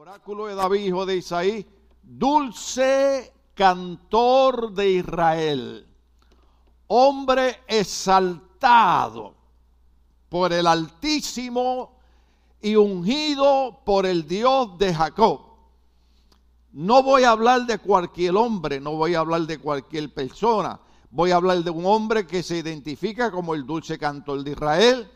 Oráculo de David, hijo de Isaí, dulce cantor de Israel, hombre exaltado por el Altísimo y ungido por el Dios de Jacob. No voy a hablar de cualquier hombre, no voy a hablar de cualquier persona, voy a hablar de un hombre que se identifica como el dulce cantor de Israel.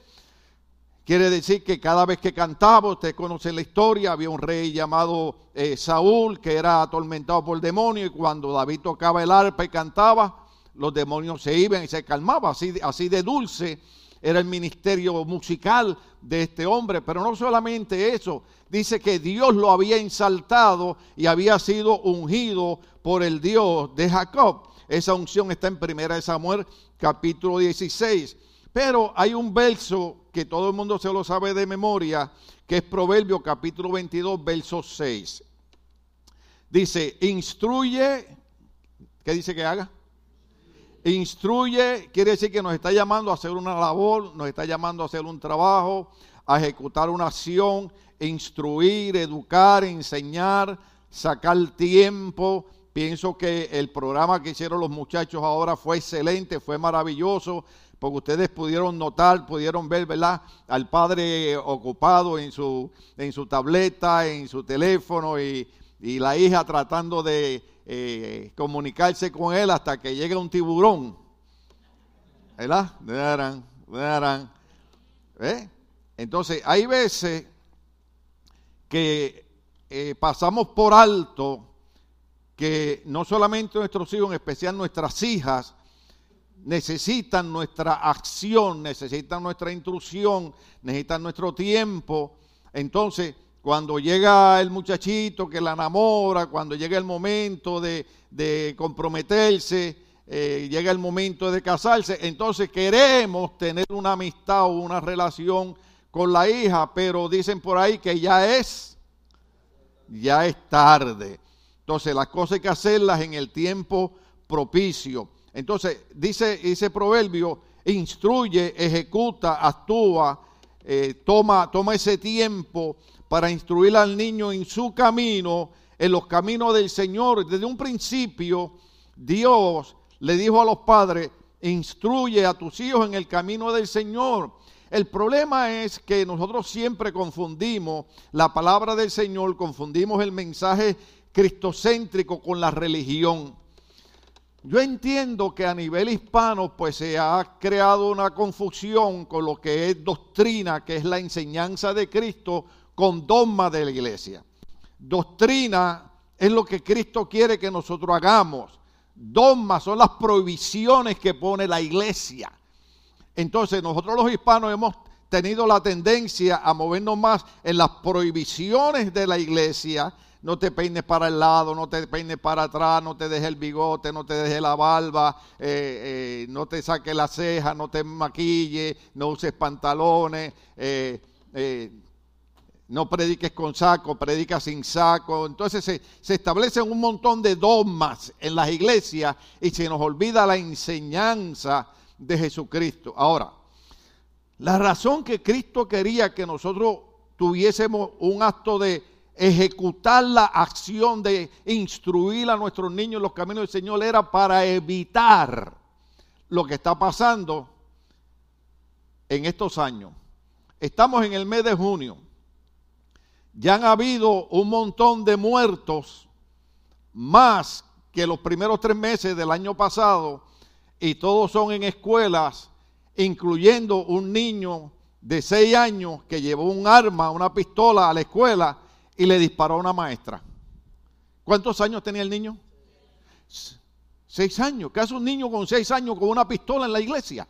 Quiere decir que cada vez que cantaba, usted conoce la historia, había un rey llamado eh, Saúl que era atormentado por demonios y cuando David tocaba el arpa y cantaba, los demonios se iban y se calmaban, así, de dulce era el ministerio musical de este hombre, pero no solamente eso, dice que Dios lo había ensaltado y había sido ungido por el Dios de Jacob. Esa unción está en Primera de Samuel capítulo 16. Pero hay un verso que todo el mundo se lo sabe de memoria, que es Proverbio capítulo 22, verso 6. Dice, instruye, ¿qué dice que haga? Instruye quiere decir que nos está llamando a hacer una labor, nos está llamando a hacer un trabajo, a ejecutar una acción, instruir, educar, enseñar, sacar tiempo. Pienso que el programa que hicieron los muchachos ahora fue excelente, fue maravilloso, porque ustedes pudieron notar, pudieron ver, ¿verdad? Al padre ocupado en su, en su tableta, en su teléfono y, y la hija tratando de eh, comunicarse con él hasta que llegue un tiburón. ¿Verdad? ¿Eh? Entonces, hay veces que eh, pasamos por alto que no solamente nuestros hijos, en especial nuestras hijas, necesitan nuestra acción, necesitan nuestra intrusión, necesitan nuestro tiempo. Entonces, cuando llega el muchachito que la enamora, cuando llega el momento de, comprometerse, eh, llega el momento de casarse, entonces queremos tener una amistad o una relación con la hija, pero dicen por ahí que ya es, ya es tarde. Entonces las cosas hay que hacerlas en el tiempo propicio. Entonces dice ese proverbio, instruye, ejecuta, actúa, eh, toma, toma ese tiempo para instruir al niño en su camino, en los caminos del Señor. Desde un principio, Dios le dijo a los padres, instruye a tus hijos en el camino del Señor. El problema es que nosotros siempre confundimos la palabra del Señor, confundimos el mensaje cristocéntrico con la religión. Yo entiendo que a nivel hispano pues se ha creado una confusión con lo que es doctrina, que es la enseñanza de Cristo, con dogma de la iglesia. Doctrina es lo que Cristo quiere que nosotros hagamos. Dogma son las prohibiciones que pone la iglesia. Entonces nosotros los hispanos hemos tenido la tendencia a movernos más en las prohibiciones de la iglesia. No te peines para el lado, no te peines para atrás, no te dejes el bigote, no te dejes la barba, eh, eh, no te saques la ceja, no te maquille, no uses pantalones. Eh, no prediques con saco, predica sin saco. Entonces se, se, establecen un montón de dogmas en las iglesias y se nos olvida la enseñanza de Jesucristo. Ahora, la razón que Cristo quería que nosotros tuviésemos un acto de ejecutar la acción de instruir a nuestros niños en los caminos del Señor era para evitar lo que está pasando en estos años. Estamos en el mes de junio ya han habido un montón de muertos más que los primeros tres meses del año pasado y todos son en escuelas, incluyendo un niño de seis años que llevó un arma, una pistola a la escuela y le disparó a una maestra. ¿Cuántos años tenía el niño? Seis años. ¿Qué hace un niño con seis años con una pistola en la iglesia?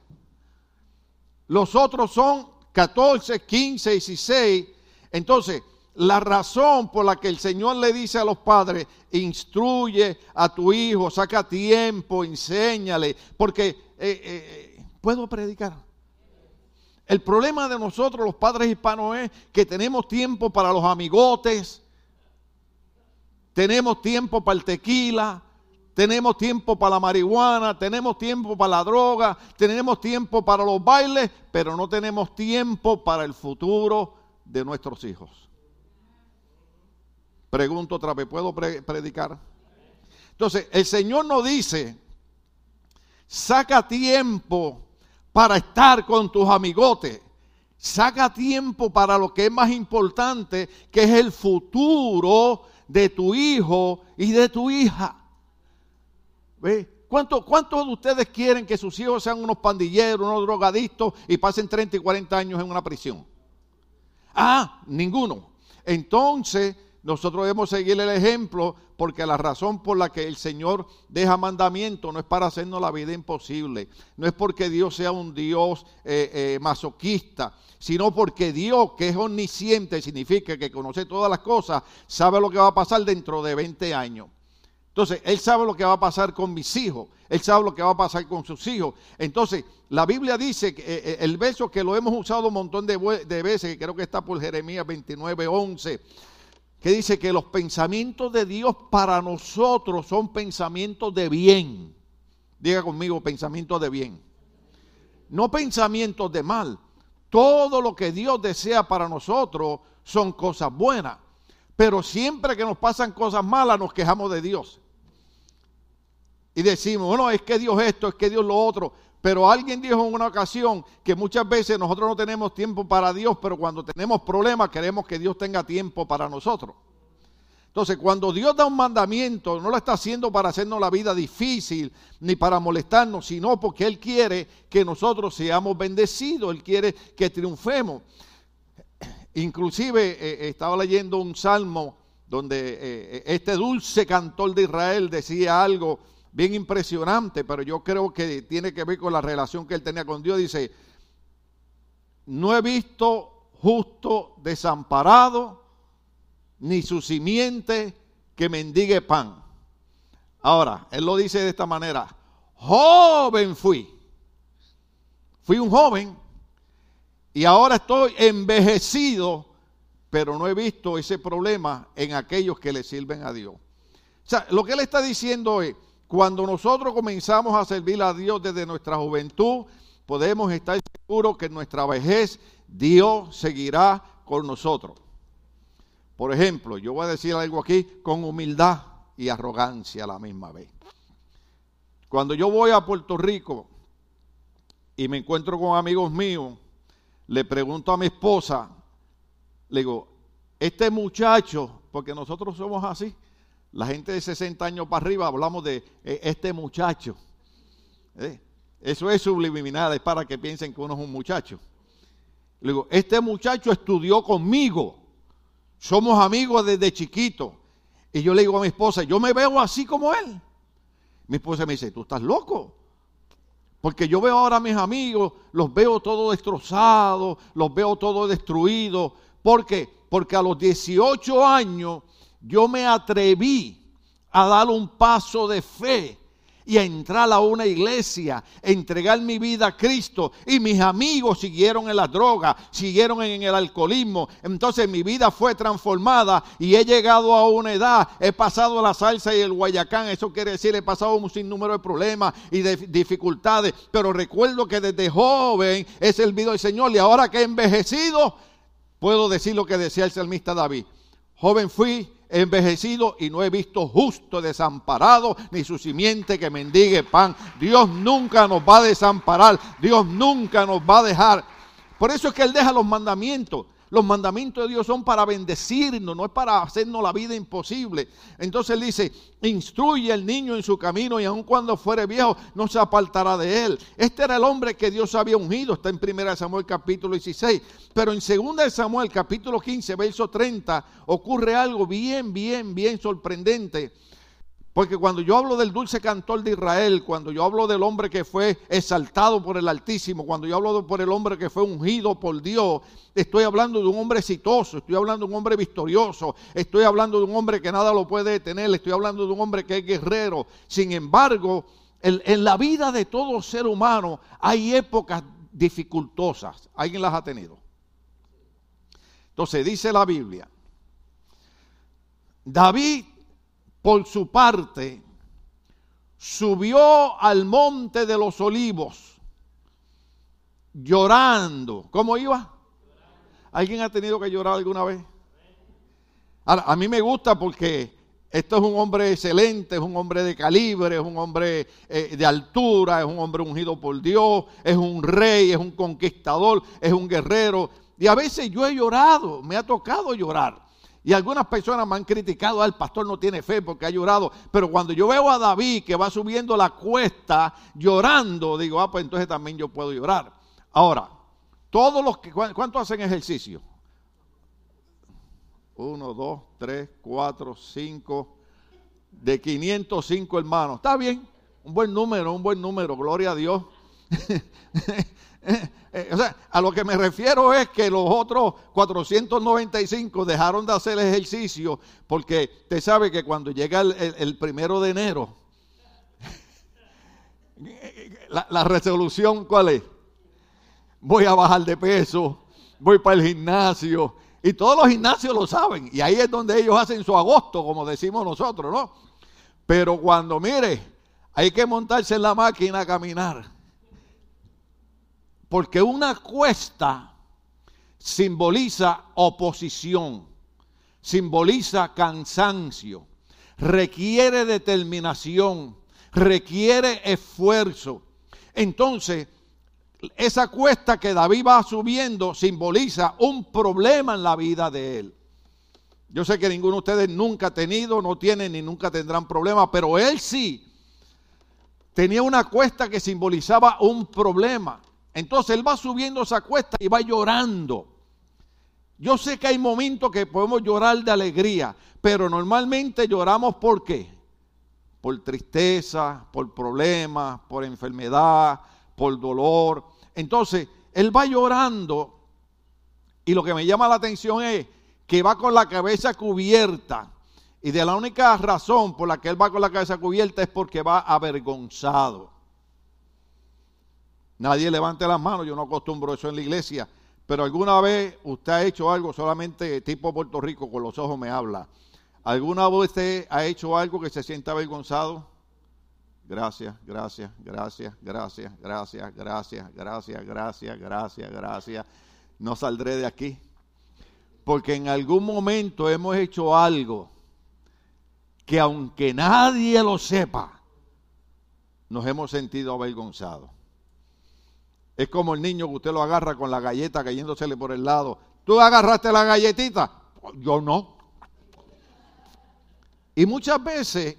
Los otros son 14, 15, 16. Entonces, la razón por la que el Señor le dice a los padres, instruye a tu hijo, saca tiempo, enséñale, porque eh, eh, puedo predicar. El problema de nosotros los padres hispanos es que tenemos tiempo para los amigotes, tenemos tiempo para el tequila, tenemos tiempo para la marihuana, tenemos tiempo para la droga, tenemos tiempo para los bailes, pero no tenemos tiempo para el futuro de nuestros hijos. Pregunto otra vez, ¿puedo predicar? Entonces, el Señor nos dice, saca tiempo para estar con tus amigotes. Saca tiempo para lo que es más importante, que es el futuro de tu hijo y de tu hija. ¿Ve? ¿Cuántos, ¿Cuántos de ustedes quieren que sus hijos sean unos pandilleros, unos drogadictos y pasen 30 y 40 años en una prisión? Ah, ninguno. Entonces, nosotros debemos seguir el ejemplo porque la razón por la que el Señor deja mandamiento no es para hacernos la vida imposible, no es porque Dios sea un Dios eh, eh, masoquista, sino porque Dios, que es omnisciente, significa que conoce todas las cosas, sabe lo que va a pasar dentro de 20 años. Entonces, Él sabe lo que va a pasar con mis hijos, Él sabe lo que va a pasar con sus hijos. Entonces, la Biblia dice, que, eh, el verso que lo hemos usado un montón de, de veces, que creo que está por Jeremías 29, 11 que dice que los pensamientos de Dios para nosotros son pensamientos de bien. Diga conmigo, pensamientos de bien. No pensamientos de mal. Todo lo que Dios desea para nosotros son cosas buenas. Pero siempre que nos pasan cosas malas nos quejamos de Dios. Y decimos, bueno, es que Dios esto, es que Dios lo otro. Pero alguien dijo en una ocasión que muchas veces nosotros no tenemos tiempo para Dios, pero cuando tenemos problemas queremos que Dios tenga tiempo para nosotros. Entonces, cuando Dios da un mandamiento, no lo está haciendo para hacernos la vida difícil ni para molestarnos, sino porque Él quiere que nosotros seamos bendecidos, Él quiere que triunfemos. Inclusive eh, eh, estaba leyendo un salmo donde eh, este dulce cantor de Israel decía algo bien impresionante, pero yo creo que tiene que ver con la relación que él tenía con Dios. Dice, no he visto justo desamparado, ni su simiente que mendigue pan. Ahora, él lo dice de esta manera, joven fui, fui un joven y ahora estoy envejecido, pero no he visto ese problema en aquellos que le sirven a Dios. O sea, lo que él está diciendo es, cuando nosotros comenzamos a servir a Dios desde nuestra juventud, podemos estar seguros que en nuestra vejez Dios seguirá con nosotros. Por ejemplo, yo voy a decir algo aquí con humildad y arrogancia a la misma vez. Cuando yo voy a Puerto Rico y me encuentro con amigos míos, le pregunto a mi esposa, le digo, este muchacho, porque nosotros somos así, la gente de 60 años para arriba hablamos de eh, este muchacho. ¿eh? Eso es subliminal, es para que piensen que uno es un muchacho. Le digo, este muchacho estudió conmigo. Somos amigos desde chiquito. Y yo le digo a mi esposa, yo me veo así como él. Mi esposa me dice, tú estás loco. Porque yo veo ahora a mis amigos, los veo todos destrozados, los veo todos destruidos. ¿Por qué? Porque a los 18 años yo me atreví a dar un paso de fe y a entrar a una iglesia, entregar mi vida a Cristo. Y mis amigos siguieron en la droga, siguieron en el alcoholismo. Entonces mi vida fue transformada y he llegado a una edad, he pasado la salsa y el guayacán. Eso quiere decir, he pasado un sinnúmero de problemas y de dificultades. Pero recuerdo que desde joven he servido al Señor y ahora que he envejecido, puedo decir lo que decía el salmista David. Joven fui, envejecido y no he visto justo desamparado ni su simiente que mendigue pan. Dios nunca nos va a desamparar, Dios nunca nos va a dejar. Por eso es que Él deja los mandamientos. Los mandamientos de Dios son para bendecirnos, no es para hacernos la vida imposible. Entonces él dice, instruye al niño en su camino y aun cuando fuere viejo no se apartará de él. Este era el hombre que Dios había ungido, está en 1 Samuel capítulo 16. Pero en 2 Samuel capítulo 15, verso 30, ocurre algo bien, bien, bien sorprendente. Porque cuando yo hablo del dulce cantor de Israel, cuando yo hablo del hombre que fue exaltado por el Altísimo, cuando yo hablo por el hombre que fue ungido por Dios, estoy hablando de un hombre exitoso, estoy hablando de un hombre victorioso, estoy hablando de un hombre que nada lo puede detener, estoy hablando de un hombre que es guerrero. Sin embargo, en, en la vida de todo ser humano hay épocas dificultosas. ¿Alguien las ha tenido? Entonces dice la Biblia, David por su parte, subió al monte de los olivos, llorando. ¿Cómo iba? ¿Alguien ha tenido que llorar alguna vez? a mí me gusta porque esto es un hombre excelente, es un hombre de calibre, es un hombre eh, de altura, es un hombre ungido por Dios, es un rey, es un conquistador, es un guerrero. Y a veces yo he llorado, me ha tocado llorar. Y algunas personas me han criticado, ah, el pastor no tiene fe porque ha llorado. Pero cuando yo veo a David que va subiendo la cuesta llorando, digo, ah, pues entonces también yo puedo llorar. Ahora, todos los que, ¿cuántos hacen ejercicio? Uno, dos, tres, cuatro, cinco, de 505 hermanos. Está bien, un buen número, un buen número, gloria a Dios. o sea, a lo que me refiero es que los otros 495 dejaron de hacer ejercicio porque usted sabe que cuando llega el, primero de enero, la, la, resolución cuál es? Voy a bajar de peso, voy para el gimnasio, y todos los gimnasios lo saben. Y ahí es donde ellos hacen su agosto, como decimos nosotros, ¿no? Pero cuando mire, hay que montarse en la máquina a caminar. Porque una cuesta simboliza oposición, simboliza cansancio, requiere determinación, requiere esfuerzo. Entonces, esa cuesta que David va subiendo simboliza un problema en la vida de él. Yo sé que ninguno de ustedes nunca ha tenido, no tienen ni nunca tendrán problemas, pero él sí tenía una cuesta que simbolizaba un problema. Entonces él va subiendo esa cuesta y va llorando. Yo sé que hay momentos que podemos llorar de alegría, pero normalmente lloramos por qué? Por tristeza, por problemas, por enfermedad, por dolor. Entonces, él va llorando y lo que me llama la atención es que va con la cabeza cubierta. Y de la única razón por la que él va con la cabeza cubierta es porque va avergonzado. Nadie levante las manos, yo no acostumbro eso en la iglesia, pero alguna vez usted ha hecho algo solamente tipo Puerto Rico, con los ojos me habla. ¿Alguna vez usted ha hecho algo que se sienta avergonzado? Gracias, gracias, gracias, gracias, gracias, gracias, gracias, gracias, gracias, gracias. No saldré de aquí. Porque en algún momento hemos hecho algo que aunque nadie lo sepa, nos hemos sentido avergonzados. Es como el niño que usted lo agarra con la galleta cayéndosele por el lado. ¿Tú agarraste la galletita? Yo no. Y muchas veces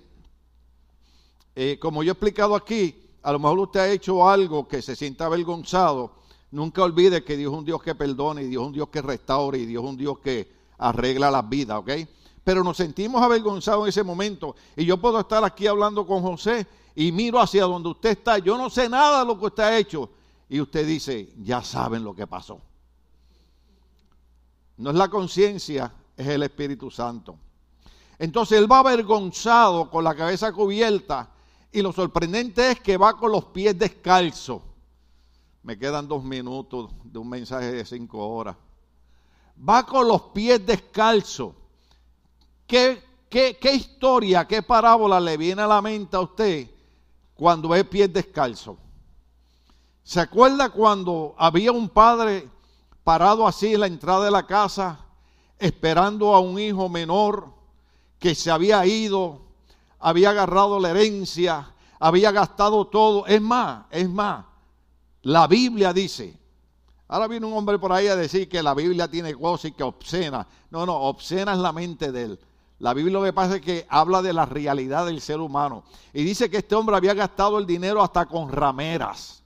eh, como yo he explicado aquí, a lo mejor usted ha hecho algo que se sienta avergonzado. Nunca olvide que Dios es un Dios que perdona y Dios es un Dios que restaura y Dios es un Dios que arregla las vidas, ¿ok? Pero nos sentimos avergonzados en ese momento. Y yo puedo estar aquí hablando con José y miro hacia donde usted está. Yo no sé nada de lo que usted ha hecho. Y usted dice, ya saben lo que pasó. No es la conciencia, es el Espíritu Santo. Entonces él va avergonzado con la cabeza cubierta y lo sorprendente es que va con los pies descalzos. Me quedan dos minutos de un mensaje de cinco horas. Va con los pies descalzos. ¿Qué, qué, qué historia, qué parábola le viene a la mente a usted cuando ve pies descalzos? ¿Se acuerda cuando había un padre parado así en la entrada de la casa, esperando a un hijo menor que se había ido había agarrado la herencia, había gastado todo. Es más, es más, la Biblia dice, ahora viene un hombre por ahí a decir que la Biblia tiene cosas y que obscena. No, no, obscena es la mente de él. La Biblia lo que pasa es que habla de la realidad del ser humano. Y dice que este hombre había gastado el dinero hasta con rameras.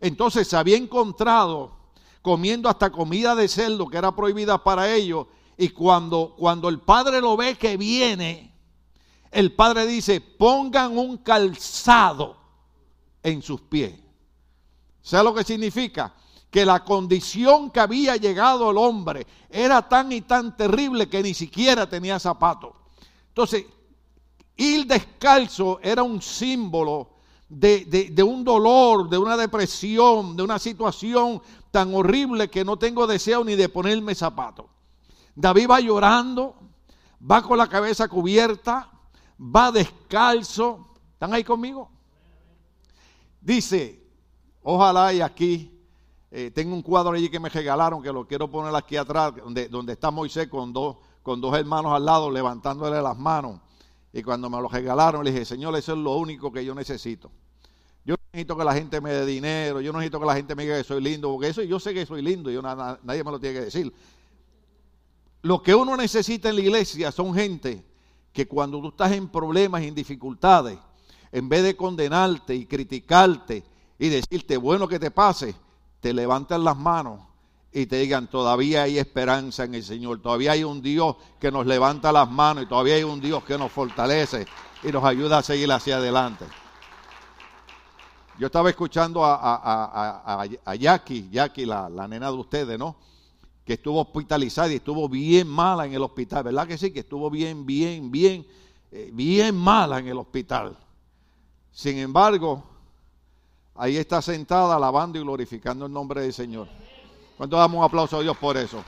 Entonces se había encontrado comiendo hasta comida de cerdo que era prohibida para ellos. Y cuando, cuando el padre lo ve que viene, el Padre dice, pongan un calzado en sus pies. ¿Sabe lo que significa? Que la condición que había llegado el hombre era tan y tan terrible que ni siquiera tenía zapatos. Entonces, ir descalzo era un símbolo de, de, un dolor, de una depresión, de una situación tan horrible que no tengo deseo ni de ponerme zapatos. David va llorando, va con la cabeza cubierta, va descalzo. ¿Están ahí conmigo? Dice, ojalá y aquí, eh, tengo un cuadro allí que me regalaron, que lo quiero poner aquí atrás, donde, donde está Moisés con dos, con dos hermanos al lado levantándole las manos. Y cuando me lo regalaron, le dije, Señor, eso es lo único que yo necesito. Yo no necesito que la gente me dé dinero, yo no necesito que la gente me diga que soy lindo, porque eso yo sé que soy lindo, yo nadie me lo tiene que decir. Lo que uno necesita en la iglesia son gente que cuando tú estás en problemas en dificultades, en vez de condenarte y criticarte y decirte, bueno que te pase, te levantan las manos y te digan, todavía hay esperanza en el Señor, todavía hay un Dios que nos levanta las manos y todavía hay un Dios que nos fortalece y nos ayuda a seguir hacia adelante. Yo estaba escuchando a, Jackie, Jackie, la, la, nena de ustedes, ¿no? Que estuvo hospitalizada y estuvo bien mala en el hospital, ¿verdad que sí? Que estuvo bien, bien, bien, eh, bien mala en el hospital. Sin embargo, ahí está sentada alabando y glorificando el nombre del Señor. ¿Cuánto damos un aplauso a Dios por eso?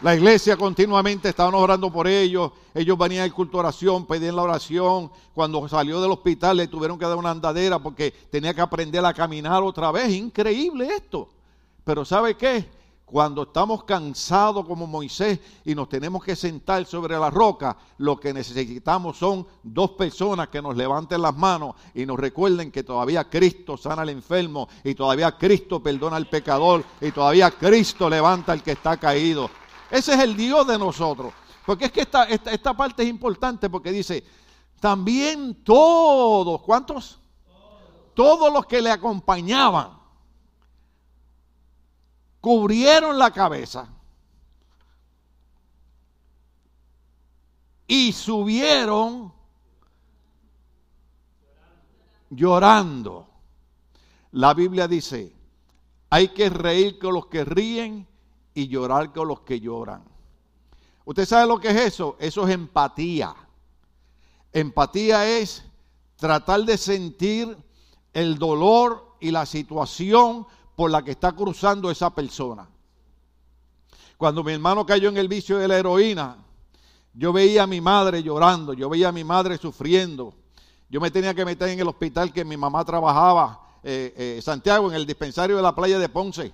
La iglesia continuamente estaban orando por ellos. Ellos venían al culto oración, pedían la oración. Cuando salió del hospital le tuvieron que dar una andadera porque tenía que aprender a caminar otra vez. Increíble esto. Pero ¿sabe qué? Cuando estamos cansados como Moisés y nos tenemos que sentar sobre la roca, lo que necesitamos son dos personas que nos levanten las manos y nos recuerden que todavía Cristo sana al enfermo y todavía Cristo perdona al pecador y todavía Cristo levanta al que está caído. Ese es el Dios de nosotros. Porque es que esta, esta, parte es importante porque dice, también todos, ¿cuántos? Todos los que le acompañaban cubrieron la cabeza y subieron llorando. La Biblia dice, hay que reír con los que ríen y llorar con los que lloran. ¿Usted sabe lo que es eso? Eso es empatía. Empatía es tratar de sentir el dolor y la situación por la que está cruzando esa persona. Cuando mi hermano cayó en el vicio de la heroína, yo veía a mi madre llorando, yo veía a mi madre sufriendo. Yo me tenía que meter en el hospital que mi mamá trabajaba, eh, eh, Santiago, en el dispensario de la playa de Ponce.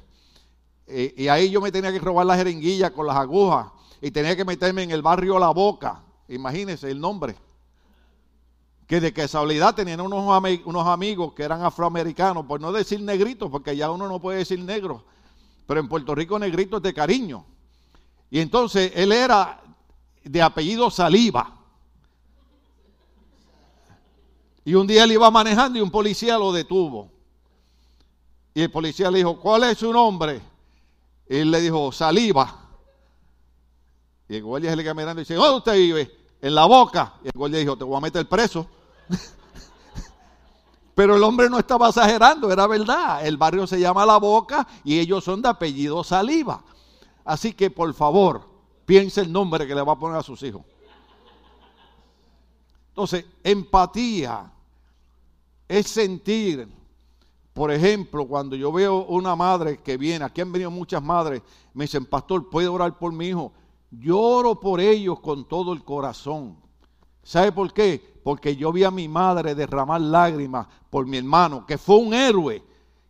Eh, y ahí yo me tenía que robar la jeringuilla con las agujas y tenía que meterme en el barrio La Boca. Imagínense el nombre que de casualidad tenían unos, unos amigos que eran afroamericanos, por no decir negritos, porque ya uno no puede decir negro, pero en Puerto Rico negritos de cariño. Y entonces él era de apellido Saliva. Y un día él iba manejando y un policía lo detuvo. Y el policía le dijo, ¿cuál es su nombre? Él le dijo, Saliva. Y el guardia se le queda mirando y dice, ¿dónde usted vive? en la boca. Y el guardia dijo, te voy a meter preso. Pero el hombre no estaba exagerando, era verdad. El barrio se llama La Boca y ellos son de apellido Saliva. Así que por favor, piense el nombre que le va a poner a sus hijos. Entonces, empatía es sentir, por ejemplo, cuando yo veo una madre que viene, aquí han venido muchas madres, me dicen, pastor, ¿puede orar por mi hijo? Lloro por ellos con todo el corazón. ¿Sabe por qué? Porque yo vi a mi madre derramar lágrimas por mi hermano, que fue un héroe,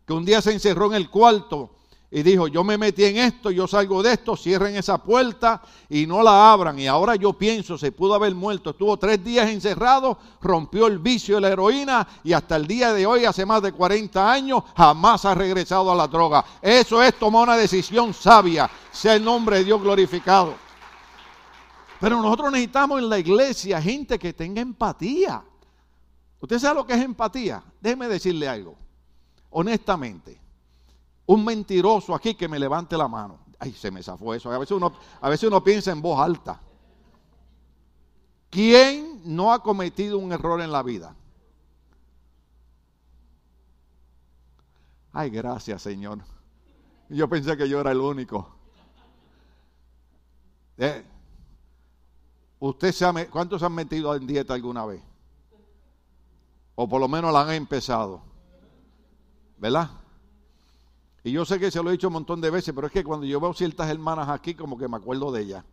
que un día se encerró en el cuarto y dijo, yo me metí en esto, yo salgo de esto, cierren esa puerta y no la abran. Y ahora yo pienso, se pudo haber muerto. Estuvo tres días encerrado, rompió el vicio de la heroína y hasta el día de hoy, hace más de 40 años, jamás ha regresado a la droga. Eso es tomar una decisión sabia, sea el nombre de Dios glorificado. Pero nosotros necesitamos en la iglesia gente que tenga empatía. ¿Usted sabe lo que es empatía? Déjeme decirle algo. Honestamente, un mentiroso aquí que me levante la mano. Ay, se me zafó eso. A veces uno, a veces uno piensa en voz alta. ¿Quién no ha cometido un error en la vida? Ay, gracias, Señor. Yo pensé que yo era el único. Eh, ¿Usted se ¿Cuántos han metido en dieta alguna vez? O por lo menos la han empezado. ¿Verdad? Y yo sé que se lo he dicho un montón de veces, pero es que cuando yo veo ciertas hermanas aquí, como que me acuerdo de ella.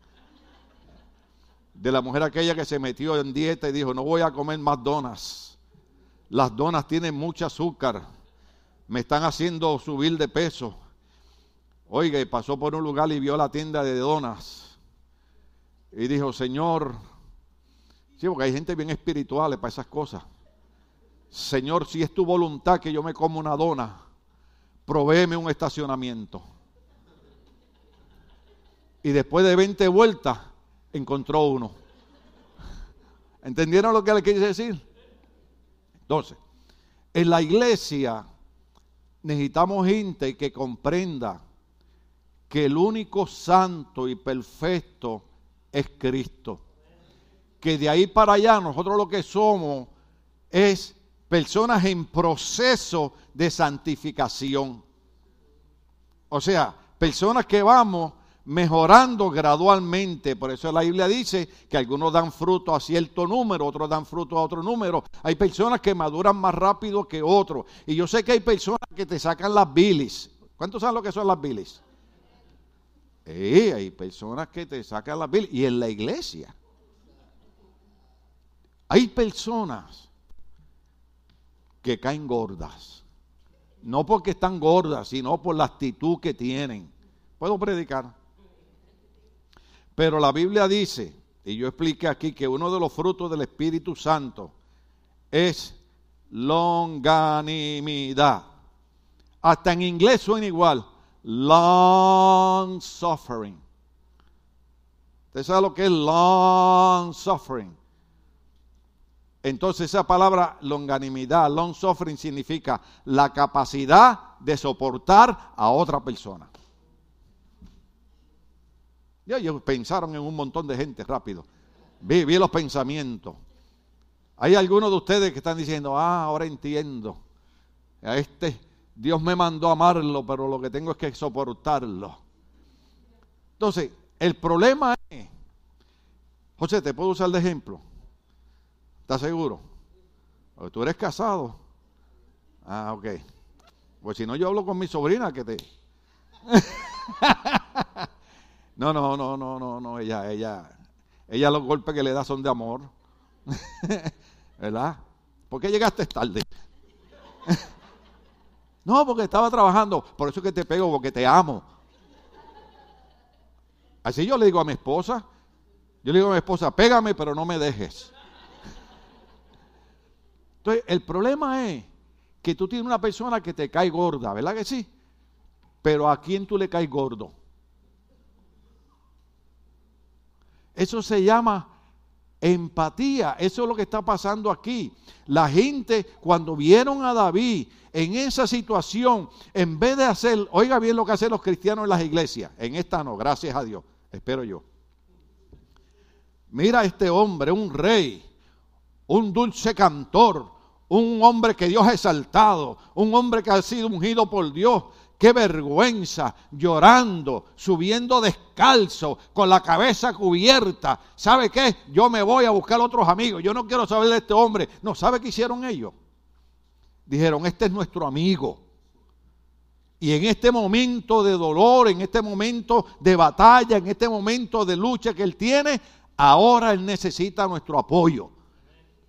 De la mujer aquella que se metió en dieta y dijo, no voy a comer más donas. Las donas tienen mucho azúcar. Me están haciendo subir de peso. Oiga, y pasó por un lugar y vio la tienda de donas. Y dijo, Señor, sí, porque hay gente bien espiritual para esas cosas. Señor, si es tu voluntad que yo me como una dona, provéeme un estacionamiento. Y después de 20 vueltas, encontró uno. ¿Entendieron lo que le quise decir? Entonces, en la iglesia necesitamos gente que comprenda que el único santo y perfecto es Cristo. Que de ahí para allá nosotros lo que somos es personas en proceso de santificación. O sea, personas que vamos mejorando gradualmente. Por eso la Biblia dice que algunos dan fruto a cierto número, otros dan fruto a otro número. Hay personas que maduran más rápido que otros. Y yo sé que hay personas que te sacan las bilis. ¿Cuántos saben lo que son las bilis? Eh, hay personas que te sacan las bilis. Y en la iglesia. Hay personas que caen gordas. No porque están gordas, sino por la actitud que tienen. ¿Puedo predicar? Pero la Biblia dice, y yo expliqué aquí, que uno de los frutos del Espíritu Santo es longanimidad. Hasta en inglés suena igual. Long suffering. ¿Usted sabe lo que es long suffering? Entonces esa palabra longanimidad, long suffering significa la capacidad de soportar a otra persona. Ya ellos pensaron en un montón de gente rápido. Vi, vi los pensamientos. Hay algunos de ustedes que están diciendo, ah, ahora entiendo. A este Dios me mandó a amarlo, pero lo que tengo es que soportarlo. Entonces, el problema es, José, ¿te puedo usar de ejemplo? ¿Estás seguro? Tú eres casado. Ah, ok. Pues si no, yo hablo con mi sobrina que te... No, no, no, no, no, no, ella, ella, ella los golpes que le da son de amor. ¿Verdad? ¿Por qué llegaste tarde? no, porque estaba trabajando. Por eso que te pego, porque te amo. Así yo le digo a mi esposa, yo le digo a mi esposa, pégame, pero no me dejes. Entonces, el problema es que tú tienes una persona que te cae gorda, ¿verdad que sí? Pero ¿a quién tú le caes gordo? Eso se llama empatía. Eso es lo que está pasando aquí. La gente cuando vieron a David en esa situación, en vez de hacer, oiga bien lo que hacen los cristianos en las iglesias, en esta no, gracias a Dios, espero yo. Mira a este hombre, un rey, un dulce cantor, un hombre que Dios ha exaltado, un hombre que ha sido ungido por Dios, qué vergüenza, llorando, subiendo descalzo, con la cabeza cubierta. ¿Sabe qué? Yo me voy a buscar otros amigos. Yo no quiero saber de este hombre. No, ¿sabe qué hicieron ellos? Dijeron, este es nuestro amigo. Y en este momento de dolor, en este momento de batalla, en este momento de lucha que él tiene, ahora él necesita nuestro apoyo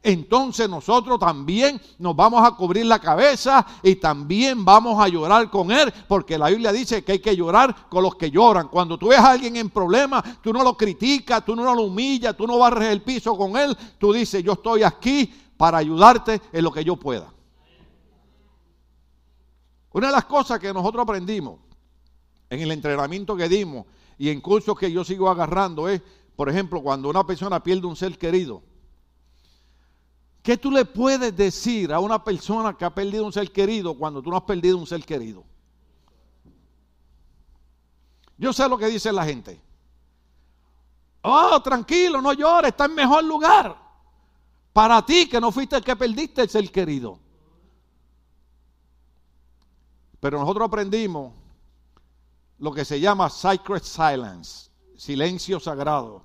entonces nosotros también nos vamos a cubrir la cabeza y también vamos a llorar con él, porque la Biblia dice que hay que llorar con los que lloran. Cuando tú ves a alguien en problemas, tú no lo criticas, tú no lo humillas, tú no barres el piso con él, tú dices, yo estoy aquí para ayudarte en lo que yo pueda. Una de las cosas que nosotros aprendimos en el entrenamiento que dimos y en cursos que yo sigo agarrando es, por ejemplo, cuando una persona pierde un ser querido, ¿Qué tú le puedes decir a una persona que ha perdido un ser querido cuando tú no has perdido un ser querido? Yo sé lo que dice la gente. Oh, tranquilo, no llores, está en mejor lugar. Para ti que no fuiste el que perdiste el ser querido. Pero nosotros aprendimos lo que se llama sacred silence, silencio sagrado.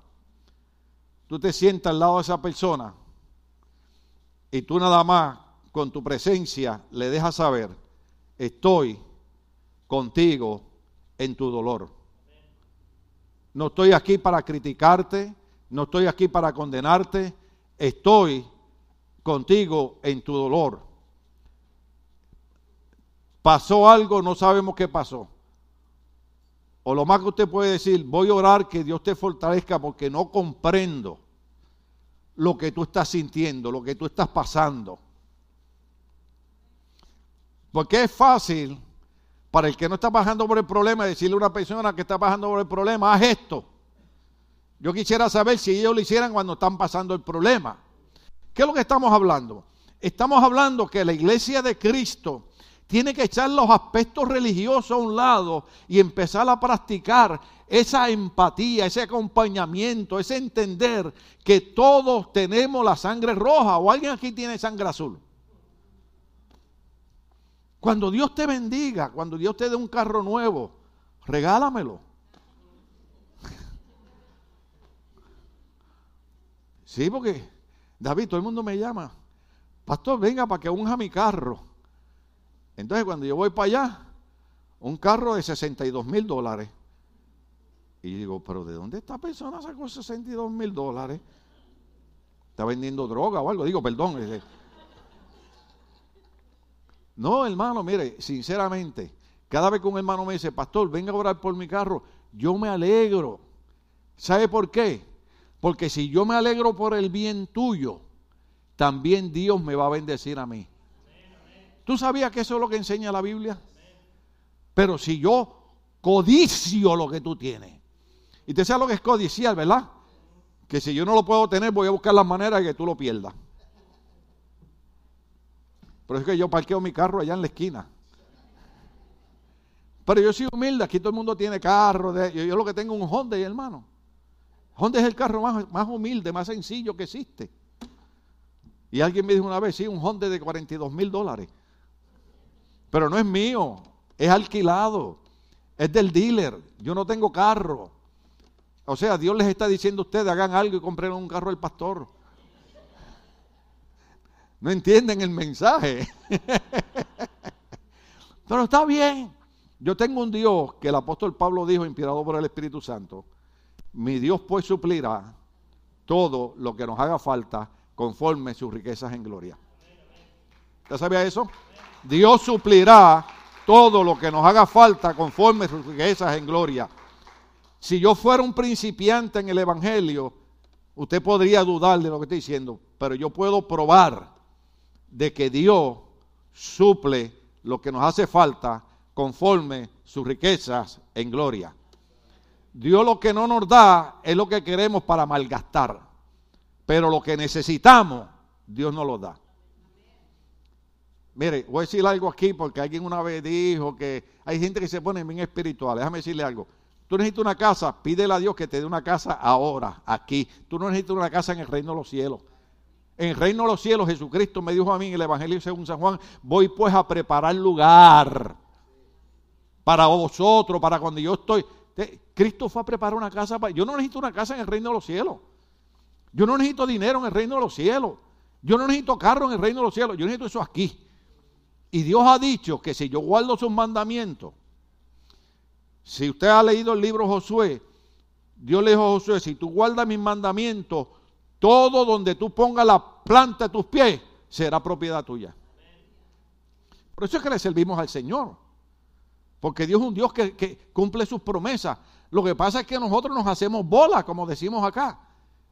Tú te sientas al lado de esa persona y tú nada más con tu presencia le dejas saber, estoy contigo en tu dolor. No estoy aquí para criticarte, no estoy aquí para condenarte, estoy contigo en tu dolor. Pasó algo, no sabemos qué pasó. o lo más que usted puede decir, voy a orar que Dios te fortalezca porque no comprendo lo que tú estás sintiendo, lo que tú estás pasando. Porque es fácil para el que no está pasando por el problema decirle a una persona que está pasando por el problema, haz esto. Yo quisiera saber si ellos lo hicieran cuando están pasando el problema. ¿Qué es lo que estamos hablando? Estamos hablando que la iglesia de Cristo tiene que echar los aspectos religiosos a un lado y empezar a practicar esa empatía, ese acompañamiento, ese entender que todos tenemos la sangre roja o alguien aquí tiene sangre azul. Cuando Dios te bendiga, cuando Dios te dé un carro nuevo, regálamelo. Sí, porque David, todo el mundo me llama, pastor, venga para que unja mi carro. Entonces cuando yo voy para allá, un carro de 62 mil dólares. Y digo, pero ¿de dónde esta persona sacó 62 mil dólares? ¿Está vendiendo droga o algo? Digo, perdón. No, hermano, mire, sinceramente, cada vez que un hermano me dice, pastor, venga a orar por mi carro, yo me alegro. ¿Sabe por qué? Porque si yo me alegro por el bien tuyo, también Dios me va a bendecir a mí. ¿Tú sabías que eso es lo que enseña la Biblia? Pero si yo codicio lo que tú tienes, y te sabes lo que es codiciar, ¿verdad? Que si yo no lo puedo tener, voy a buscar la manera de que tú lo pierdas. Pero es que yo parqueo mi carro allá en la esquina. Pero yo soy humilde, aquí todo el mundo tiene carro. yo, lo que tengo es un Honda, hermano. Honda es el carro más, más humilde, más sencillo que existe. Y alguien me dijo una vez, sí, un Honda de 42 mil dólares. Pero no es mío, es alquilado, es del dealer. Yo no tengo carro. O sea, Dios les está diciendo a ustedes, hagan algo y compren un carro al pastor. No entienden el mensaje. Pero está bien. Yo tengo un Dios que el apóstol Pablo dijo, inspirado por el Espíritu Santo. Mi Dios pues suplirá todo lo que nos haga falta conforme sus riquezas en gloria. ¿Ya sabía eso? Dios suplirá todo lo que nos haga falta conforme sus riquezas en gloria. Si yo fuera un principiante en el Evangelio, usted podría dudar de lo que estoy diciendo, pero yo puedo probar de que Dios suple lo que nos hace falta conforme sus riquezas en gloria. Dios lo que no nos da es lo que queremos para malgastar, pero lo que necesitamos, Dios nos lo da. Mire, voy a decir algo aquí porque alguien una vez dijo que hay gente que se pone bien espiritual. Déjame decirle algo. Tú necesitas una casa, pídele a Dios que te dé una casa ahora, aquí. Tú no necesitas una casa en el reino de los cielos. En el reino de los cielos, Jesucristo me dijo a mí en el Evangelio según San Juan, voy pues a preparar lugar para vosotros, para cuando yo estoy. Cristo fue a preparar una casa para... Yo no necesito una casa en el reino de los cielos. Yo no necesito dinero en el reino de los cielos. Yo no necesito carro en el reino de los cielos. Yo necesito eso aquí. Y Dios ha dicho que si yo guardo sus mandamientos, si usted ha leído el libro Josué, Dios le dijo a Josué, si tú guardas mis mandamientos, todo donde tú pongas la planta de tus pies será propiedad tuya. Por eso es que le servimos al Señor. Porque Dios es un Dios que, cumple sus promesas. Lo que pasa es que nosotros nos hacemos bola, como decimos acá,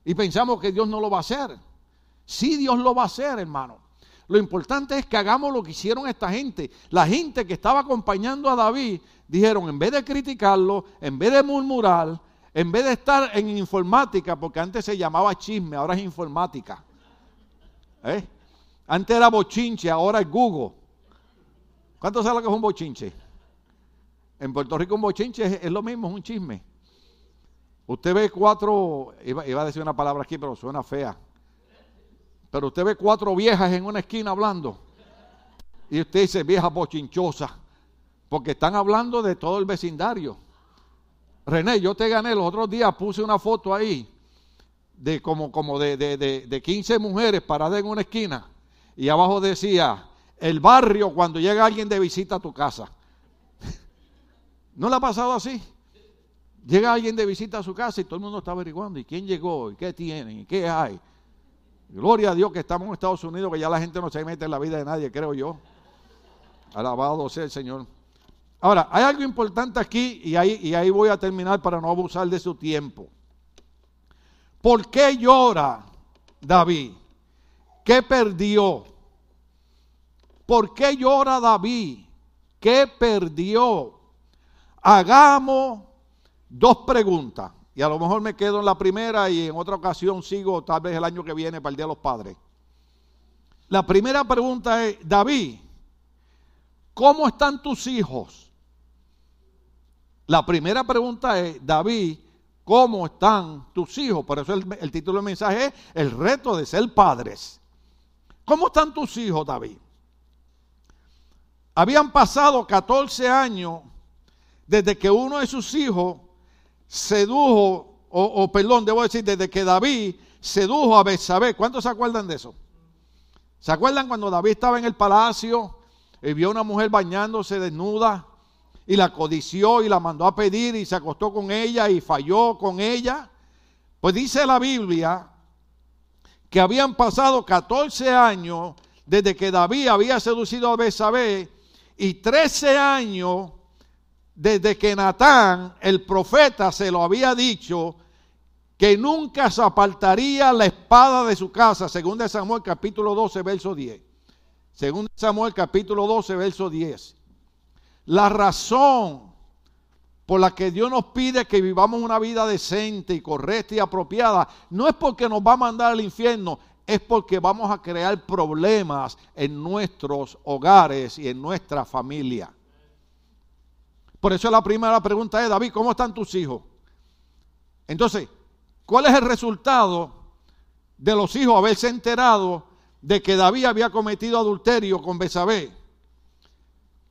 y pensamos que Dios no lo va a hacer. Sí, Dios lo va a hacer, hermano. Lo importante es que hagamos lo que hicieron esta gente. La gente que estaba acompañando a David dijeron, en vez de criticarlo, en vez de murmurar, en vez de estar en informática, porque antes se llamaba chisme, ahora es informática. ¿Eh? Antes era bochinche, ahora es Google. ¿Cuánto sabe lo que es un bochinche? En Puerto Rico un bochinche es, lo mismo, es un chisme. Usted ve cuatro, iba a decir una palabra aquí, pero suena fea. Pero usted ve cuatro viejas en una esquina hablando. Y usted dice, vieja bochinchosa. Porque están hablando de todo el vecindario. René, yo te gané. Los otros días puse una foto ahí de como, como de, de, de, de 15 mujeres paradas en una esquina. Y abajo decía, el barrio cuando llega alguien de visita a tu casa. ¿No le ha pasado así? Llega alguien de visita a su casa y todo el mundo está averiguando. ¿Y quién llegó? ¿Y qué tienen? ¿Y qué hay? Gloria a Dios que estamos en Estados Unidos, que ya la gente no se mete en la vida de nadie, creo yo. Alabado sea el Señor. Ahora, hay algo importante aquí y ahí, y ahí voy a terminar para no abusar de su tiempo. ¿Por qué llora David? ¿Qué perdió? ¿Por qué llora David? ¿Qué perdió? Hagamos dos preguntas. Y a lo mejor me quedo en la primera y en otra ocasión sigo, tal vez el año que viene, para el Día de los Padres. La primera pregunta es, David, ¿cómo están tus hijos? La primera pregunta es, David, ¿cómo están tus hijos? Por eso el, el título del mensaje es el reto de ser padres. ¿Cómo están tus hijos, David? Habían pasado 14 años desde que uno de sus hijos sedujo, o, perdón, debo decir, desde que David sedujo a Betsabé. ¿Cuántos se acuerdan de eso? ¿Se acuerdan cuando David estaba en el palacio y vio a una mujer bañándose desnuda y la codició y la mandó a pedir y se acostó con ella y falló con ella? Pues dice la Biblia que habían pasado 14 años desde que David había seducido a Betsabé y 13 años desde que Natán, el profeta, se lo había dicho que nunca se apartaría la espada de su casa, según de Samuel capítulo 12, verso 10. Según Samuel capítulo 12, verso 10. La razón por la que Dios nos pide que vivamos una vida decente y correcta y apropiada, no es porque nos va a mandar al infierno, es porque vamos a crear problemas en nuestros hogares y en nuestra familia. Por eso la primera pregunta es, David, ¿cómo están tus hijos? Entonces, ¿cuál es el resultado de los hijos haberse enterado de que David había cometido adulterio con Besabé?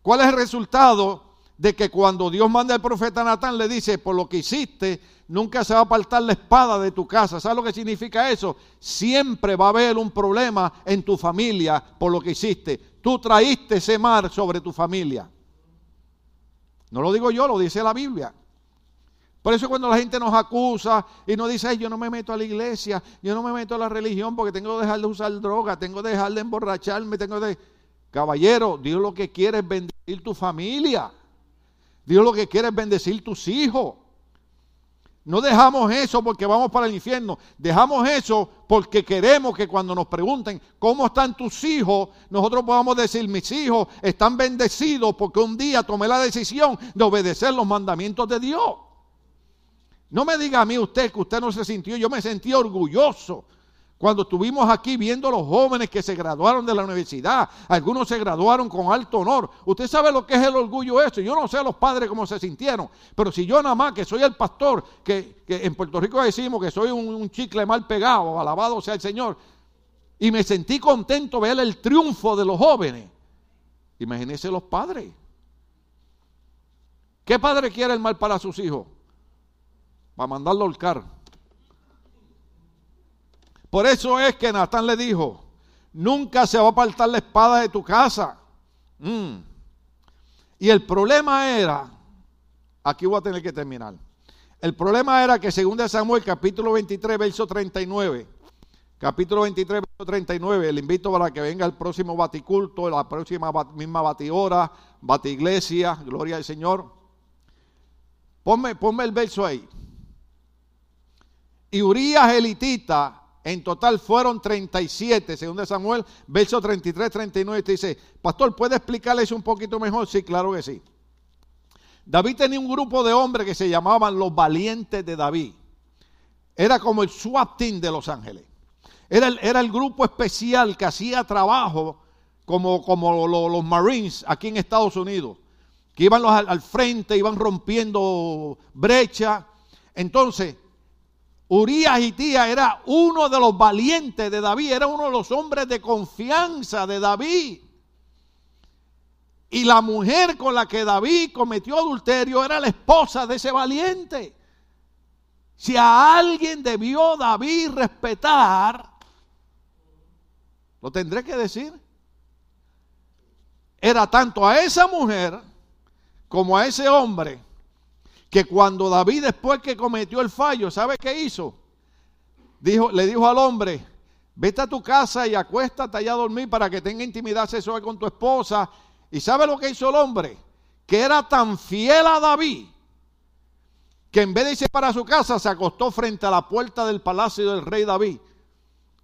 ¿Cuál es el resultado de que cuando Dios manda al profeta Natán le dice, por lo que hiciste, nunca se va a apartar la espada de tu casa. ¿Sabes lo que significa eso? Siempre va a haber un problema en tu familia por lo que hiciste. Tú traíste ese mar sobre tu familia. No lo digo yo, lo dice la Biblia. Por eso cuando la gente nos acusa y nos dice, yo no me meto a la iglesia, yo no me meto a la religión porque tengo que dejar de usar droga, tengo que dejar de emborracharme, tengo de... Caballero, Dios lo que quiere es bendecir tu familia. Dios lo que quiere es bendecir tus hijos. No dejamos eso porque vamos para el infierno. Dejamos eso porque queremos que cuando nos pregunten cómo están tus hijos, nosotros podamos decir, mis hijos están bendecidos porque un día tomé la decisión de obedecer los mandamientos de Dios. No me diga a mí usted que usted no se sintió, yo me sentí orgulloso cuando estuvimos aquí viendo a los jóvenes que se graduaron de la universidad, algunos se graduaron con alto honor. Usted sabe lo que es el orgullo eso. Yo no sé a los padres cómo se sintieron, pero si yo nada más que soy el pastor, que, en Puerto Rico decimos que soy un, chicle mal pegado, alabado sea el Señor, y me sentí contento ver el triunfo de los jóvenes. Imagínense los padres. ¿Qué padre quiere el mal para sus hijos? Para mandarlo al carro. Por eso es que Natán le dijo, nunca se va a apartar la espada de tu casa. Mm. Y el problema era, aquí voy a tener que terminar. El problema era que según de Samuel capítulo 23, verso 39, capítulo 23, verso 39, le invito para que venga el próximo baticulto, la próxima misma batihora, batiglesia, gloria al Señor. Ponme, ponme el verso ahí. Y Urias elitita en total fueron 37, según de Samuel, verso 33, 39, te dice, pastor, ¿puede explicarles un poquito mejor? Sí, claro que sí. David tenía un grupo de hombres que se llamaban los valientes de David. Era como el SWAT team de Los Ángeles. Era el, grupo especial que hacía trabajo como, como los, Marines aquí en Estados Unidos. Que iban al, al frente, iban rompiendo brecha. Entonces, Urias y Tía era uno de los valientes de David, era uno de los hombres de confianza de David. Y la mujer con la que David cometió adulterio era la esposa de ese valiente. Si a alguien debió David respetar, lo tendré que decir. Era tanto a esa mujer como a ese hombre que cuando David después que cometió el fallo, ¿sabe qué hizo? Dijo, le dijo al hombre, vete a tu casa y acuéstate allá a dormir para que tenga intimidad sexual con tu esposa. ¿Y sabe lo que hizo el hombre? que era tan fiel a David que en vez de irse para su casa se acostó frente a la puerta del palacio del rey David.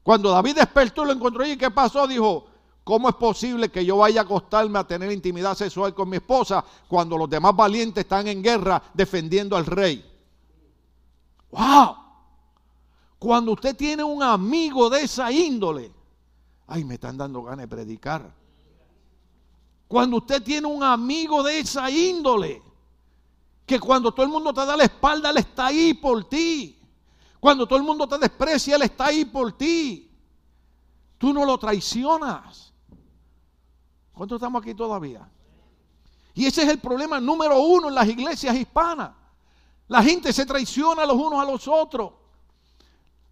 Cuando David despertó lo encontró y ¿qué pasó? Dijo, ¿cómo es posible que yo vaya a acostarme a tener intimidad sexual con mi esposa cuando los demás valientes están en guerra defendiendo al rey? ¡Wow! Cuando usted tiene un amigo de esa índole, ay, me están dando ganas de predicar. Cuando usted tiene un amigo de esa índole, que cuando todo el mundo te da la espalda, Él está ahí por ti. Cuando todo el mundo te desprecia, Él está ahí por ti. Tú no lo traicionas. ¿Cuántos estamos aquí todavía? Y ese es el problema número uno en las iglesias hispanas. La gente se traiciona los unos a los otros.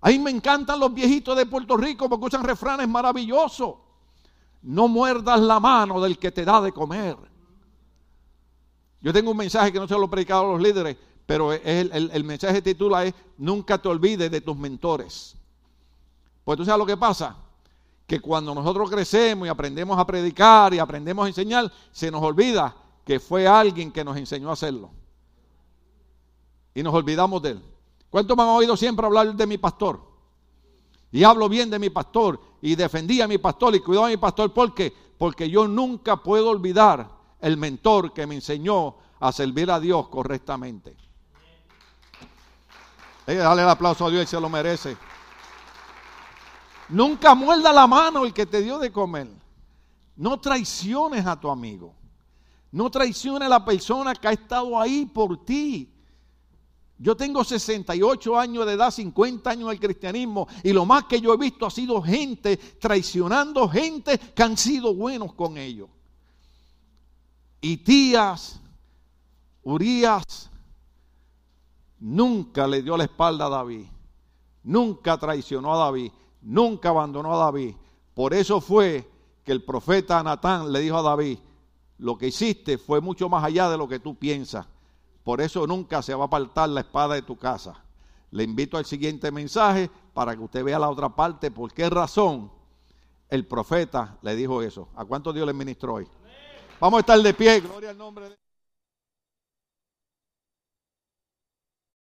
A mí me encantan los viejitos de Puerto Rico porque usan refranes maravillosos. No muerdas la mano del que te da de comer. Yo tengo un mensaje que no se lo he predicado a los líderes, pero el, el, mensaje titula es, nunca te olvides de tus mentores. Pues tú sabes lo que pasa, que cuando nosotros crecemos y aprendemos a predicar y aprendemos a enseñar, se nos olvida que fue alguien que nos enseñó a hacerlo. Y nos olvidamos de él. ¿Cuántos me han oído siempre hablar de mi pastor? Y hablo bien de mi pastor y defendí a mi pastor y cuidaba a mi pastor. ¿Por qué? Porque yo nunca puedo olvidar el mentor que me enseñó a servir a Dios correctamente. dale el aplauso a Dios y se lo merece. Nunca muerda la mano el que te dio de comer. No traiciones a tu amigo. No traiciones a la persona que ha estado ahí por ti. Yo tengo 68 años de edad, 50 años del cristianismo, y lo más que yo he visto ha sido gente traicionando gente que han sido buenos con ellos. Y tías, Urias, nunca le dio la espalda a David, nunca traicionó a David, nunca abandonó a David. Por eso fue que el profeta Natán le dijo a David, lo que hiciste fue mucho más allá de lo que tú piensas por eso nunca se va a apartar la espada de tu casa. Le invito al siguiente mensaje para que usted vea la otra parte, por qué razón el profeta le dijo eso. ¿A cuánto Dios le ministró hoy? Vamos a estar de pie, gloria al nombre de